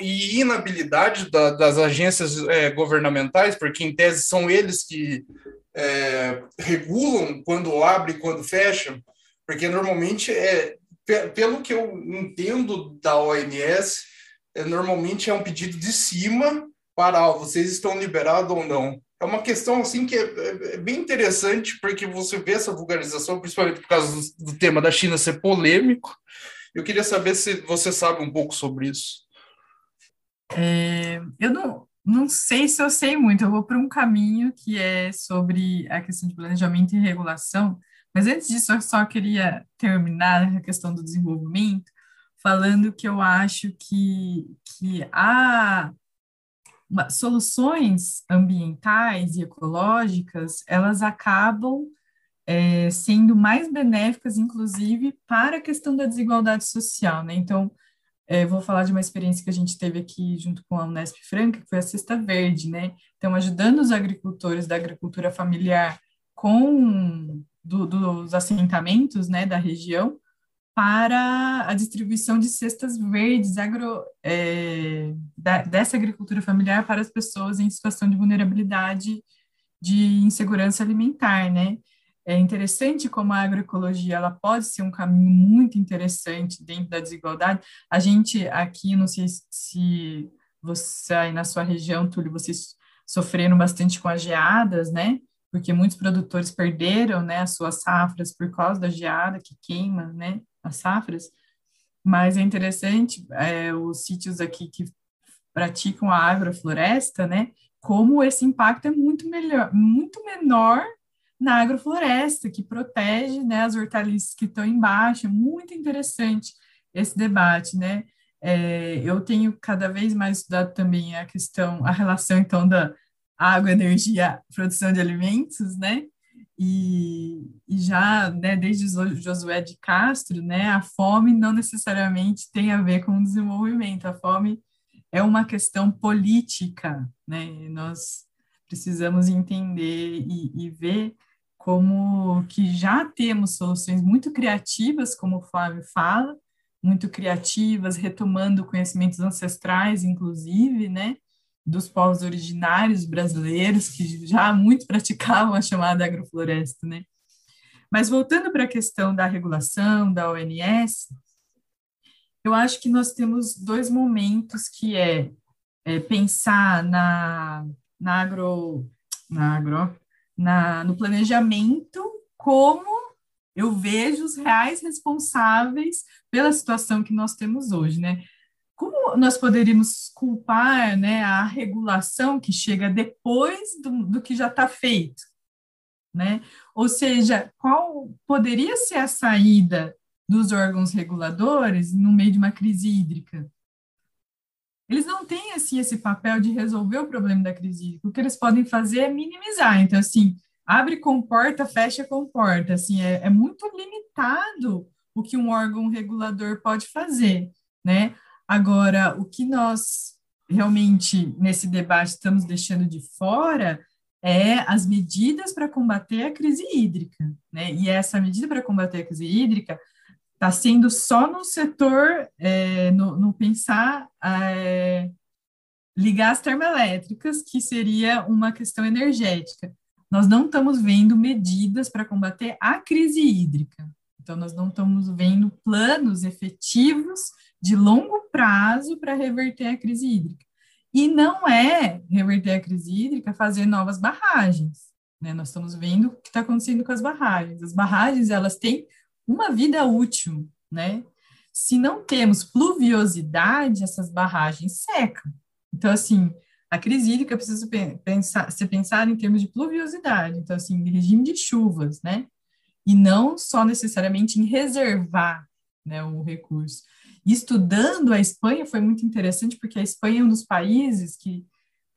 e inabilidade da, das agências é, governamentais, porque em tese são eles que é, regulam quando abre e quando fecha, porque normalmente é pelo que eu entendo da ONS, é, normalmente é um pedido de cima para ah, vocês estão liberados ou não. É uma questão assim que é, é, é, bem interessante, porque você vê essa vulgarização, principalmente por causa do, do tema da China ser polêmico. Eu queria saber se você sabe um pouco sobre isso. É, eu não, não sei se eu sei muito, eu vou para um caminho que é sobre a questão de planejamento e regulação, mas antes disso, eu só queria terminar a questão do desenvolvimento, falando que eu acho que, que há uma, soluções ambientais e ecológicas, elas acabam é, sendo mais benéficas, inclusive, para a questão da desigualdade social, né? Então, é, vou falar de uma experiência que a gente teve aqui junto com a Unesp Franca, que foi a Cesta Verde, né? Então, ajudando os agricultores da agricultura familiar com do, dos assentamentos, né, da região, para a distribuição de cestas verdes agro, é, da, dessa agricultura familiar para as pessoas em situação de vulnerabilidade de insegurança alimentar, né? É interessante como a agroecologia ela pode ser um caminho muito interessante dentro da desigualdade. A gente aqui, não sei se você aí na sua região, Túlio, vocês sofreram bastante com as geadas, né? Porque muitos produtores perderam, né, as suas safras por causa da geada que queima, né, as safras. Mas é interessante é, os sítios aqui que praticam a agrofloresta, né? Como esse impacto é muito melhor, muito menor na agrofloresta, que protege né, as hortaliças que estão embaixo. É muito interessante esse debate, né? É, eu tenho cada vez mais estudado também a questão, a relação, então, da água, energia, produção de alimentos, né? E, e já, né, desde Josué de Castro, né, a fome não necessariamente tem a ver com o desenvolvimento, a fome é uma questão política, né? E nós precisamos entender e, e ver como que já temos soluções muito criativas, como o Flávio fala, muito criativas, retomando conhecimentos ancestrais, inclusive, né, dos povos originários brasileiros, que já muito praticavam a chamada agrofloresta, né. Mas voltando para a questão da regulação, da ONS, eu acho que nós temos dois momentos que é, é pensar na, na agro, na agro, na, no planejamento como eu vejo os reais responsáveis pela situação que nós temos hoje, né? Como nós poderíamos culpar né, a regulação que chega depois do, do que já está feito? Né? Ou seja, qual poderia ser a saída dos órgãos reguladores no meio de uma crise hídrica? eles não têm assim esse papel de resolver o problema da crise hídrica. O que eles podem fazer é minimizar. Então, assim, abre comporta, fecha comporta. Assim, é, é muito limitado o que um órgão regulador pode fazer, né? Agora, o que nós realmente nesse debate estamos deixando de fora é as medidas para combater a crise hídrica, né? E essa medida para combater a crise hídrica está sendo só no setor, é, no, no, pensar é, ligar as termoelétricas, que seria uma questão energética. Nós não estamos vendo medidas para combater a crise hídrica. Então, nós não estamos vendo planos efetivos de longo prazo para reverter a crise hídrica. E não é reverter a crise hídrica fazer novas barragens. Né? Nós estamos vendo o que está acontecendo com as barragens. As barragens, elas têm uma vida útil, né? Se não temos pluviosidade, essas barragens secam. Então, assim, a crise hídrica precisa pensar, ser pensada em termos de pluviosidade, então, assim, regime de chuvas, né? E não só necessariamente em reservar né, o recurso. estudando a Espanha foi muito interessante, porque a Espanha é um dos países que,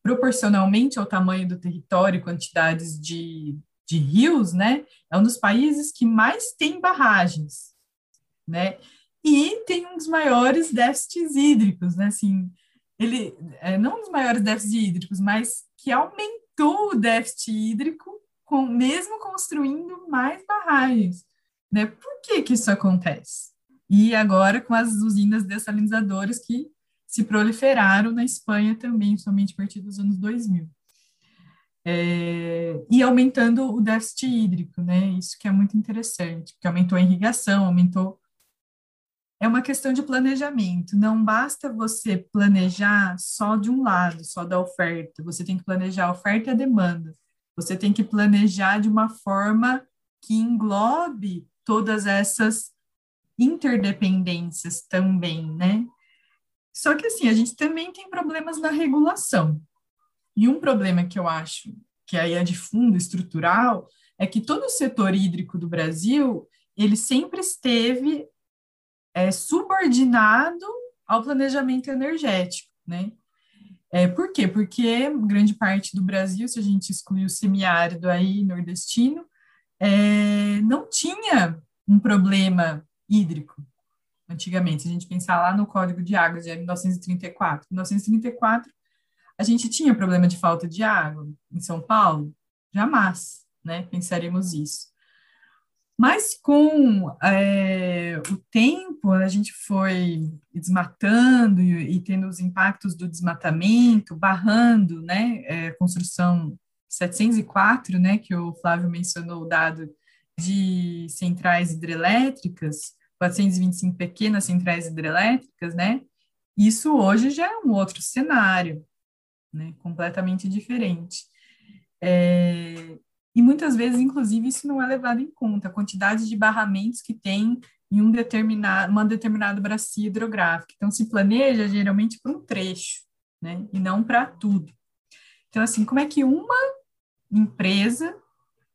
proporcionalmente ao tamanho do território e quantidades de, de rios, né, é um dos países que mais tem barragens, né? E tem um dos maiores déficits hídricos, né? Assim, ele é, não um dos maiores déficits hídricos, mas que aumentou o déficit hídrico com, mesmo construindo mais barragens. Né? Por que, que isso acontece? E agora com as usinas dessalinizadoras que se proliferaram na Espanha também, somente a partir dos anos 2000. É, e aumentando o déficit hídrico, né? Isso que é muito interessante, porque aumentou a irrigação, aumentou é uma questão de planejamento. Não basta você planejar só de um lado, só da oferta. Você tem que planejar a oferta e a demanda. Você tem que planejar de uma forma que englobe todas essas interdependências também, né? Só que assim, a gente também tem problemas na regulação. E um problema que eu acho que aí é de fundo estrutural é que todo o setor hídrico do Brasil, ele sempre esteve é, subordinado ao planejamento energético, né? É, por quê? Porque grande parte do Brasil, se a gente excluir o semiárido aí, nordestino, é, não tinha um problema hídrico antigamente. Se a gente pensar lá no Código de Águas de 1934, 1934 a gente tinha problema de falta de água em São Paulo? Jamais, né? Pensaremos isso. Mas com é, o tempo, a gente foi desmatando e, e, tendo os impactos do desmatamento, barrando, né, é, construção 704, né, que o Flávio mencionou, o dado de centrais hidrelétricas, 425 pequenas centrais hidrelétricas, né, isso hoje já é um outro cenário, né, completamente diferente. É, e muitas vezes, inclusive, isso não é levado em conta, a quantidade de barramentos que tem em um determinado, uma determinada bacia hidrográfica. Então, se planeja geralmente para um trecho, né, e não para tudo. Então, assim, como é que uma empresa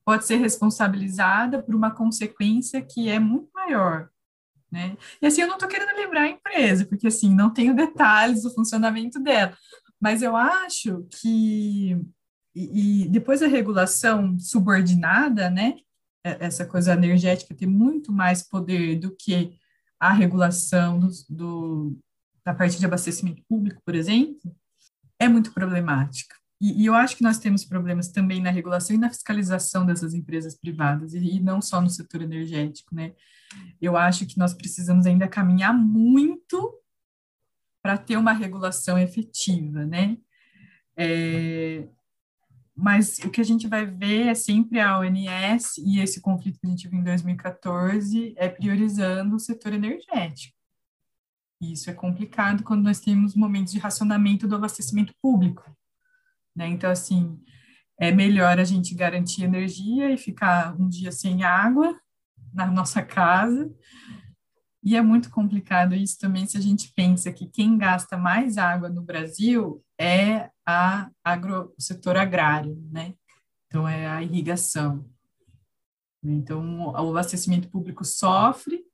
pode ser responsabilizada por uma consequência que é muito maior, né? E assim, eu não estou querendo lembrar a empresa, porque assim, não tenho detalhes do funcionamento dela, mas eu acho que e, depois a regulação subordinada, né, é, essa coisa energética ter muito mais poder do que a regulação do, do, da parte de abastecimento público, por exemplo, é muito problemática. E, e, eu acho que nós temos problemas também na regulação e na fiscalização dessas empresas privadas, e, e não só no setor energético, né? Eu acho que nós precisamos ainda caminhar muito para ter uma regulação efetiva, né? É, mas o que a gente vai ver é sempre a ONS e esse conflito que a gente viu em 2014 é priorizando o setor energético. E isso é complicado quando nós temos momentos de racionamento do abastecimento público. Né? Então, assim, é melhor a gente garantir energia e ficar um dia sem água na nossa casa. E é muito complicado isso também se a gente pensa que quem gasta mais água no Brasil é a agro, o setor agrário, né? Então, é a irrigação. Então, o abastecimento público sofre,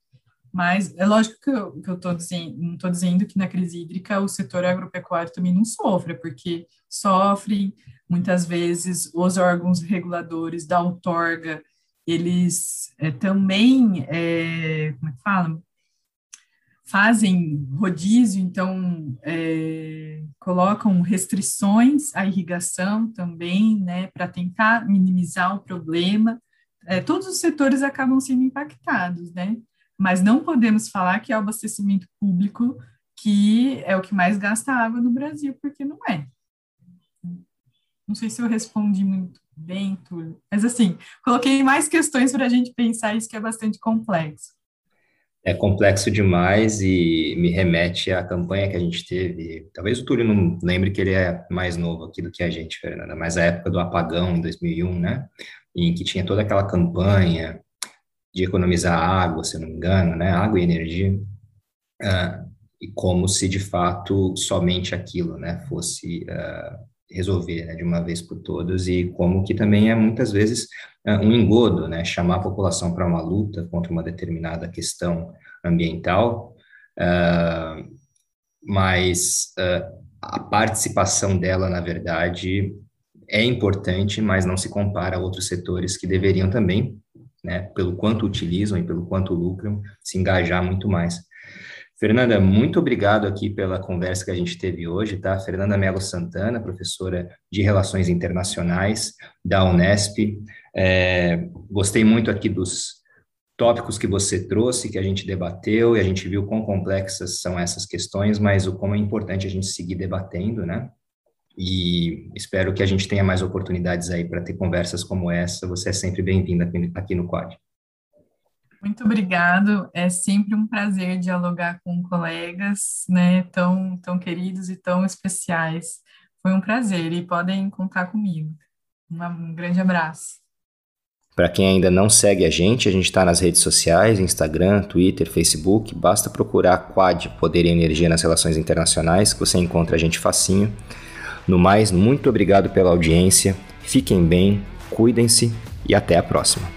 mas é lógico que eu, que eu dizendo, não estou dizendo que na crise hídrica o setor agropecuário também não sofre, porque sofrem, muitas vezes, os órgãos reguladores da outorga, eles é, também, é, como é que fala? Fazem rodízio, então é, colocam restrições à irrigação também, né, para tentar minimizar o problema. É, todos os setores acabam sendo impactados, né? Mas não podemos falar que é o abastecimento público que é o que mais gasta água no Brasil, porque não é. Não sei se eu respondi muito bem, Túlio, mas assim, coloquei mais questões para a gente pensar isso que é bastante complexo é complexo demais e me remete à campanha que a gente teve. Talvez o Túlio não lembre que ele é mais novo aqui do que a gente, Fernanda, mas a época do apagão em 2001, né? Em que tinha toda aquela campanha de economizar água, se não me engano, né? Água e energia. Uh, e como se de fato somente aquilo, né, fosse uh, resolver né, de uma vez por todas e como que também é muitas vezes uh, um engodo, né, chamar a população para uma luta contra uma determinada questão ambiental, uh, mas uh, a participação dela, na verdade, é importante, mas não se compara a outros setores que deveriam também, né, pelo quanto utilizam e pelo quanto lucram, se engajar muito mais. Fernanda, muito obrigado aqui pela conversa que a gente teve hoje, tá? Fernanda Melo Santana, professora de Relações Internacionais da Unesp. É, gostei muito aqui dos tópicos que você trouxe, que a gente debateu, e a gente viu quão complexas são essas questões, mas o como é importante a gente seguir debatendo, né? E espero que a gente tenha mais oportunidades aí para ter conversas como essa. Você é sempre bem-vinda aqui no Quad. Muito obrigado. É sempre um prazer dialogar com colegas, né, tão, tão queridos e tão especiais. Foi um prazer e podem contar comigo. Um grande abraço. Para quem ainda não segue a gente, a gente está nas redes sociais, Instagram, Twitter, Facebook. Basta procurar Quad Poder e Energia nas Relações Internacionais, que você encontra a gente facinho. No mais, muito obrigado pela audiência. Fiquem bem, cuidem-se e até a próxima.